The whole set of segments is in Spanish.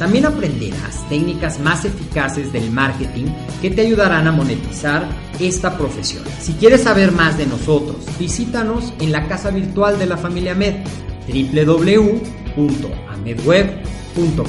También aprenderás técnicas más eficaces del marketing que te ayudarán a monetizar esta profesión. Si quieres saber más de nosotros, visítanos en la casa virtual de la familia Med, www.amedweb.com.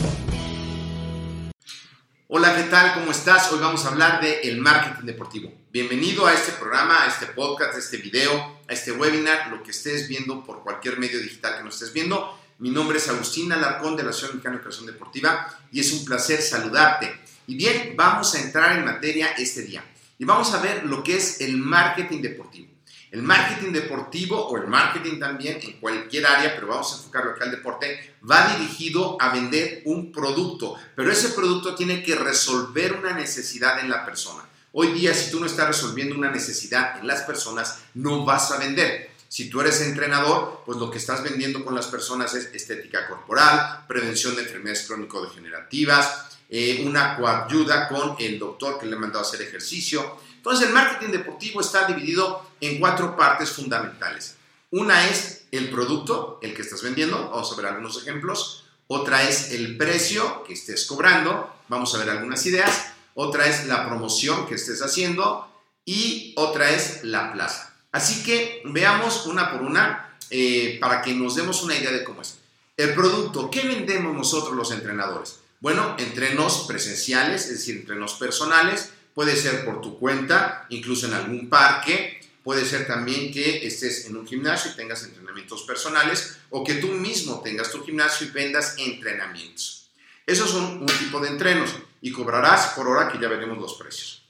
Hola, ¿qué tal? ¿Cómo estás? Hoy vamos a hablar de el marketing deportivo. Bienvenido a este programa, a este podcast, a este video, a este webinar, lo que estés viendo por cualquier medio digital que nos estés viendo. Mi nombre es Agustín Alarcón de la Asociación Mexicana de Deportiva y es un placer saludarte. Y bien, vamos a entrar en materia este día y vamos a ver lo que es el marketing deportivo. El marketing deportivo o el marketing también en cualquier área, pero vamos a enfocarlo acá al deporte, va dirigido a vender un producto, pero ese producto tiene que resolver una necesidad en la persona. Hoy día, si tú no estás resolviendo una necesidad en las personas, no vas a vender. Si tú eres entrenador, pues lo que estás vendiendo con las personas es estética corporal, prevención de enfermedades crónico-degenerativas, eh, una coayuda con el doctor que le ha mandado a hacer ejercicio. Entonces, el marketing deportivo está dividido en cuatro partes fundamentales. Una es el producto, el que estás vendiendo, vamos a ver algunos ejemplos. Otra es el precio que estés cobrando, vamos a ver algunas ideas. Otra es la promoción que estés haciendo y otra es la plaza. Así que veamos una por una eh, para que nos demos una idea de cómo es. El producto, ¿qué vendemos nosotros los entrenadores? Bueno, entrenos presenciales, es decir, entrenos personales, puede ser por tu cuenta, incluso en algún parque, puede ser también que estés en un gimnasio y tengas entrenamientos personales o que tú mismo tengas tu gimnasio y vendas entrenamientos. Esos son un tipo de entrenos y cobrarás por hora que ya veremos los precios.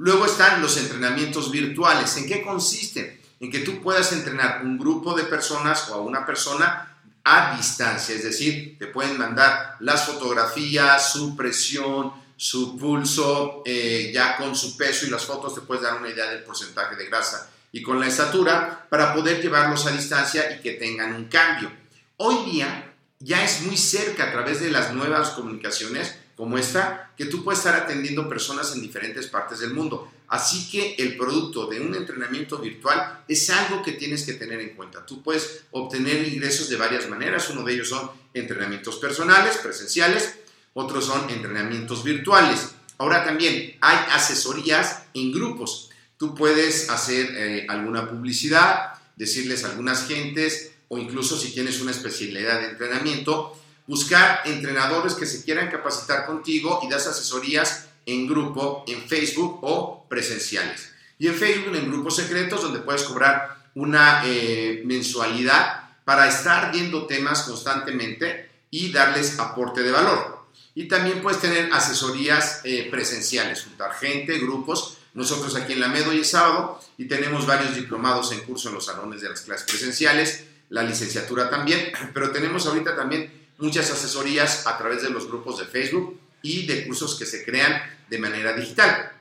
Luego están los entrenamientos virtuales. ¿En qué consisten? En que tú puedas entrenar un grupo de personas o a una persona a distancia, es decir, te pueden mandar las fotografías, su presión, su pulso, eh, ya con su peso y las fotos te puedes dar una idea del porcentaje de grasa y con la estatura para poder llevarlos a distancia y que tengan un cambio. Hoy día ya es muy cerca a través de las nuevas comunicaciones como esta que tú puedes estar atendiendo personas en diferentes partes del mundo. Así que el producto de un entrenamiento virtual es algo que tienes que tener en cuenta. Tú puedes obtener ingresos de varias maneras. Uno de ellos son entrenamientos personales, presenciales. Otros son entrenamientos virtuales. Ahora también hay asesorías en grupos. Tú puedes hacer eh, alguna publicidad, decirles a algunas gentes o incluso si tienes una especialidad de entrenamiento, buscar entrenadores que se quieran capacitar contigo y das asesorías en grupo, en Facebook o presenciales. Y en Facebook en grupos secretos donde puedes cobrar una eh, mensualidad para estar viendo temas constantemente y darles aporte de valor. Y también puedes tener asesorías eh, presenciales, juntar gente, grupos. Nosotros aquí en la MED hoy es sábado y tenemos varios diplomados en curso en los salones de las clases presenciales, la licenciatura también, pero tenemos ahorita también muchas asesorías a través de los grupos de Facebook y de cursos que se crean de manera digital.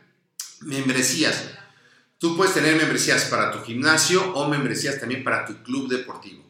Membresías. Tú puedes tener membresías para tu gimnasio o membresías también para tu club deportivo.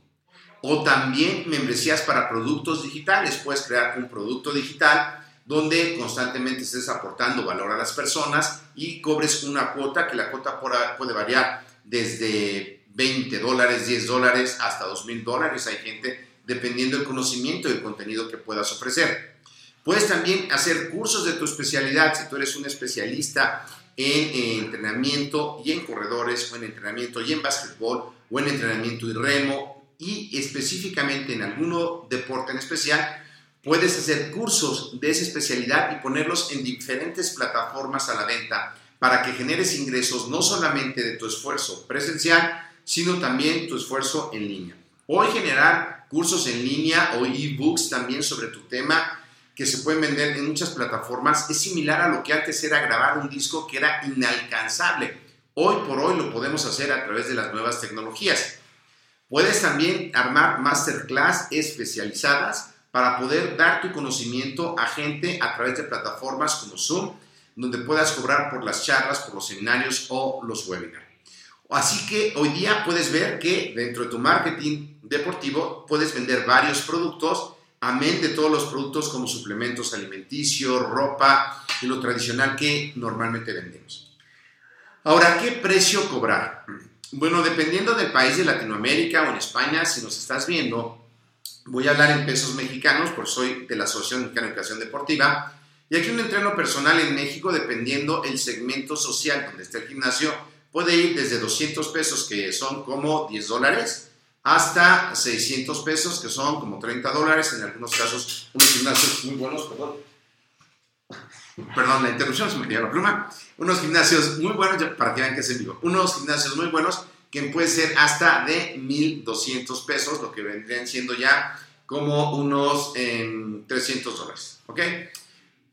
O también membresías para productos digitales. Puedes crear un producto digital donde constantemente estés aportando valor a las personas y cobres una cuota, que la cuota puede variar desde 20 dólares, 10 dólares, hasta 2 mil dólares. Hay gente dependiendo del conocimiento y el contenido que puedas ofrecer. Puedes también hacer cursos de tu especialidad, si tú eres un especialista en, entrenamiento y en corredores, o en entrenamiento y en básquetbol, o en entrenamiento y remo, y específicamente en algún deporte en especial, puedes hacer cursos de esa especialidad y ponerlos en diferentes plataformas a la venta para que generes ingresos no solamente de tu esfuerzo presencial, sino también tu esfuerzo en línea. Hoy generar cursos en línea o ebooks también sobre tu tema que se pueden vender en muchas plataformas es similar a lo que antes era grabar un disco que era inalcanzable. Hoy por hoy lo podemos hacer a través de las nuevas tecnologías. Puedes también armar masterclass especializadas para poder dar tu conocimiento a gente a través de plataformas como Zoom, donde puedas cobrar por las charlas, por los seminarios o los webinars. Así que hoy día puedes ver que dentro de tu marketing deportivo puedes vender varios productos amén de todos los productos como suplementos alimenticios, ropa y lo tradicional que normalmente vendemos. Ahora, ¿qué precio cobrar? Bueno, dependiendo del país de Latinoamérica o en España, si nos estás viendo, voy a hablar en pesos mexicanos, porque soy de la Asociación Mexicana de Educación Deportiva, y aquí un entreno personal en México, dependiendo el segmento social donde esté el gimnasio, puede ir desde 200 pesos, que son como 10 dólares, hasta 600 pesos, que son como 30 dólares, en algunos casos unos gimnasios muy buenos, perdón. Perdón, la interrupción se me dio la pluma. Unos gimnasios muy buenos, para que vean que es en vivo, unos gimnasios muy buenos que puede ser hasta de 1.200 pesos, lo que vendrían siendo ya como unos 300 dólares. ¿Ok?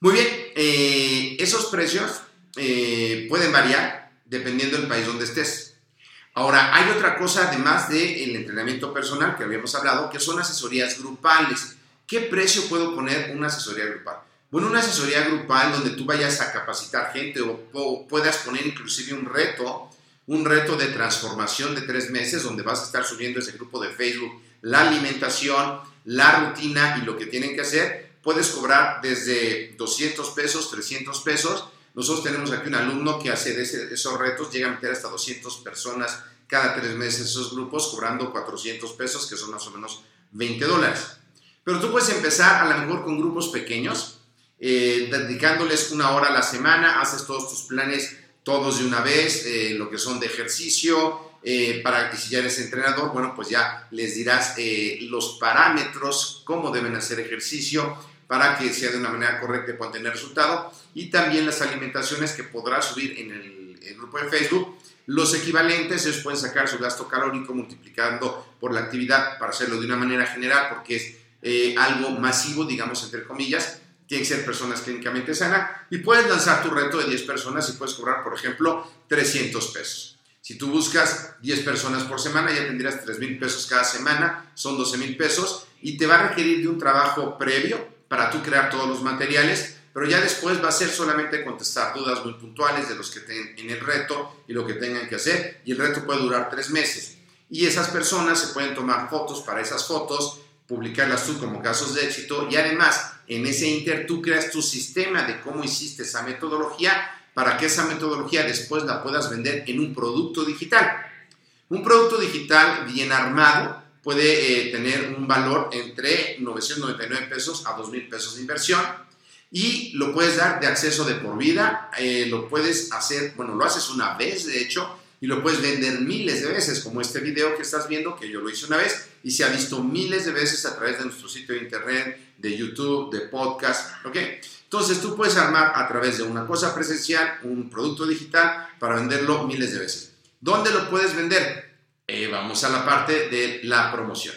Muy bien, eh, esos precios eh, pueden variar dependiendo del país donde estés. Ahora, hay otra cosa además del entrenamiento personal que habíamos hablado, que son asesorías grupales. ¿Qué precio puedo poner una asesoría grupal? Bueno, una asesoría grupal donde tú vayas a capacitar gente o, puedas poner inclusive un reto, un reto de transformación de tres meses donde vas a estar subiendo ese grupo de Facebook la alimentación, la rutina y lo que tienen que hacer, puedes cobrar desde 200 pesos, 300 pesos nosotros tenemos aquí un alumno que hace de esos retos, llega a meter hasta 200 personas cada tres meses esos grupos, cobrando 400 pesos, que son más o menos 20 dólares. Pero tú puedes empezar a lo mejor con grupos pequeños, eh, dedicándoles una hora a la semana, haces todos tus planes todos de una vez, eh, lo que son de ejercicio, eh, para que si ya eres entrenador, bueno, pues ya les dirás los parámetros, cómo deben hacer ejercicio, para que sea de una manera correcta y puedan tener resultado. Y también las alimentaciones que podrás subir en el, grupo de Facebook. Los equivalentes, ellos pueden sacar su gasto calórico multiplicando por la actividad para hacerlo de una manera general, porque es eh, algo masivo, digamos, entre comillas. Tienen que ser personas clínicamente sanas. Y puedes lanzar tu reto de 10 personas y puedes cobrar, por ejemplo, 300 pesos. Si tú buscas 10 personas por semana, ya tendrías 3 mil pesos cada semana, son 12 mil pesos, y te va a requerir de un trabajo previo para tú crear todos los materiales, pero ya después va a ser solamente contestar dudas muy puntuales de los que estén en el reto y lo que tengan que hacer, y el reto puede durar tres meses. Y esas personas se pueden tomar fotos para esas fotos, publicarlas tú como casos de éxito, y además en ese inter tú creas tu sistema de cómo hiciste esa metodología para que esa metodología después la puedas vender en un producto digital. Un producto digital bien armado puede eh, tener un valor entre 999 pesos a 2,000 pesos de inversión y lo puedes dar de acceso de por vida, eh, lo puedes hacer, bueno, lo haces una vez de hecho y lo puedes vender miles de veces, como este video que estás viendo, que yo lo hice una vez y se ha visto miles de veces a través de nuestro sitio de internet, de YouTube, de podcast, ¿ok? Entonces tú puedes armar a través de una cosa presencial un producto digital para venderlo miles de veces. ¿Dónde lo puedes vender? Eh, vamos a la parte de la promoción.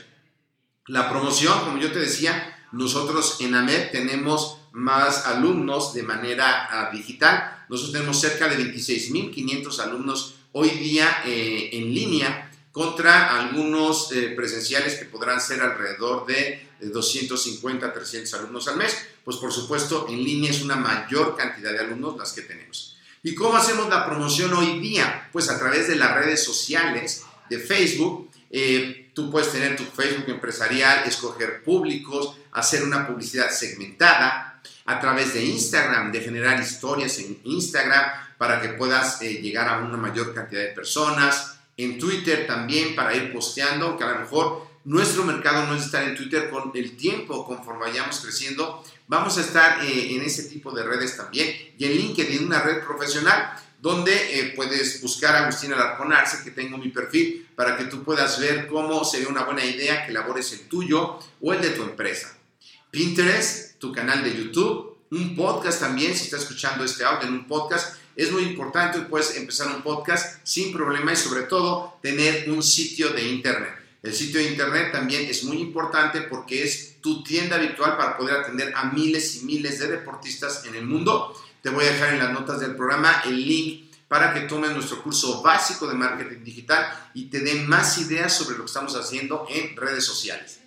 La promoción, como yo te decía, nosotros en AMED tenemos más alumnos de manera ah, digital. Nosotros tenemos cerca de 26.500 alumnos hoy día eh, en línea contra algunos eh, presenciales que podrán ser alrededor de 250, 300 alumnos al mes. Pues por supuesto, en línea es una mayor cantidad de alumnos las que tenemos. ¿Y cómo hacemos la promoción hoy día? Pues a través de las redes sociales de Facebook. Eh, tú puedes tener tu Facebook empresarial, escoger públicos, hacer una publicidad segmentada. a través de Instagram, de generar historias en Instagram para que puedas eh, llegar a una mayor cantidad de personas, en Twitter también para ir posteando, que a lo mejor nuestro mercado no es estar en Twitter con el tiempo, conforme vayamos creciendo, vamos a estar eh, en ese tipo de redes también, y en LinkedIn, una red profesional, donde eh, puedes buscar a Agustín Alarconarse, que tengo mi perfil, para que tú puedas ver cómo sería una buena idea que elabores el tuyo o el de tu empresa. Pinterest, tu canal de YouTube, un podcast también, si estás escuchando este audio en un podcast, es muy importante, puedes empezar un podcast sin problema y sobre todo tener un sitio de internet. El sitio de internet también es muy importante porque es tu tienda virtual para poder atender a miles y miles de deportistas en el mundo. Te voy a dejar en las notas del programa el link para que tomes nuestro curso básico de marketing digital y te den más ideas sobre lo que estamos haciendo en redes sociales.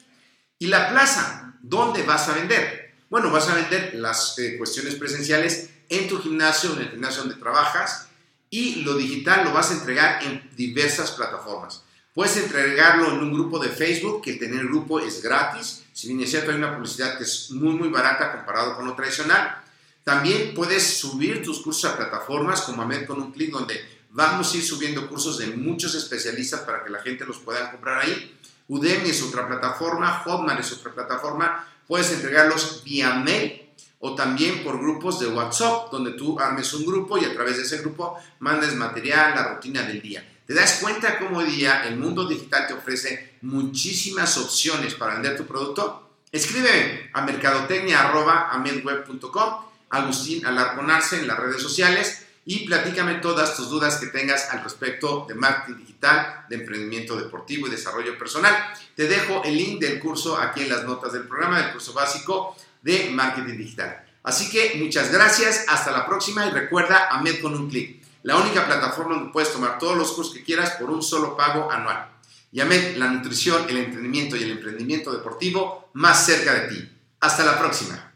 Y la plaza, ¿dónde vas a vender? Bueno, vas a vender las eh, cuestiones presenciales en tu gimnasio, en el gimnasio donde trabajas, y lo digital lo vas a entregar en diversas plataformas. Puedes entregarlo en un grupo de Facebook, que tener grupo es gratis. Si bien es cierto, hay una publicidad que es muy, muy barata comparado con lo tradicional. También puedes subir tus cursos a plataformas como Amed con un clic, donde vamos a ir subiendo cursos de muchos especialistas para que la gente los pueda comprar ahí. Udemy es otra plataforma, Hotmart es otra plataforma. Puedes entregarlos vía mail o también por grupos de WhatsApp, donde tú armes un grupo y a través de ese grupo mandes material, la rutina del día. ¿Te das cuenta cómo hoy día el mundo digital te ofrece muchísimas opciones para vender tu producto? Escribe a mercadotecnia.amedweb.com, Agustín Alarconarse en las redes sociales y platícame todas tus dudas que tengas al respecto de marketing digital, de emprendimiento deportivo y desarrollo personal. Te dejo el link del curso aquí en las notas del programa, del curso básico de marketing digital. Así que muchas gracias, hasta la próxima y recuerda AMED con un clic, la única plataforma donde puedes tomar todos los cursos que quieras por un solo pago anual. Y AMED, la nutrición, el entrenamiento y el emprendimiento deportivo más cerca de ti. Hasta la próxima.